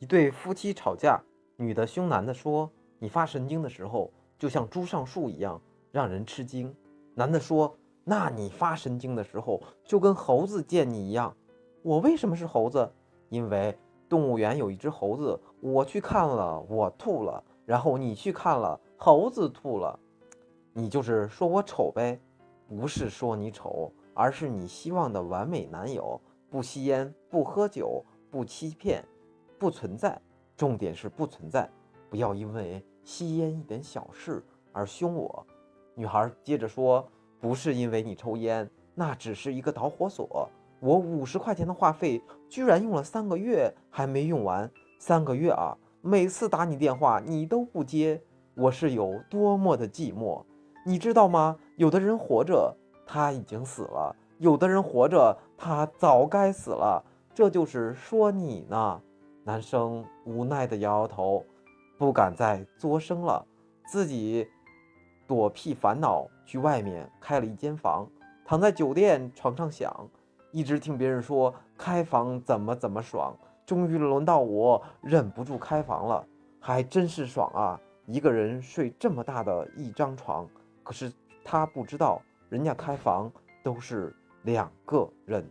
一对夫妻吵架，女的凶男的说：“你发神经的时候，就像猪上树一样，让人吃惊。”男的说：“那你发神经的时候，就跟猴子见你一样。”我为什么是猴子？因为动物园有一只猴子，我去看了，我吐了，然后你去看了，猴子吐了。你就是说我丑呗？不是说你丑，而是你希望的完美男友，不吸烟，不喝酒，不欺骗。不存在，重点是不存在。不要因为吸烟一点小事而凶我。女孩接着说：“不是因为你抽烟，那只是一个导火索。我五十块钱的话费居然用了三个月还没用完，三个月啊！每次打你电话你都不接，我是有多么的寂寞，你知道吗？有的人活着他已经死了，有的人活着他早该死了。这就是说你呢。”男生无奈地摇摇头，不敢再作声了，自己躲避烦恼，去外面开了一间房，躺在酒店床上想，一直听别人说开房怎么怎么爽，终于轮到我忍不住开房了，还真是爽啊！一个人睡这么大的一张床，可是他不知道，人家开房都是两个人。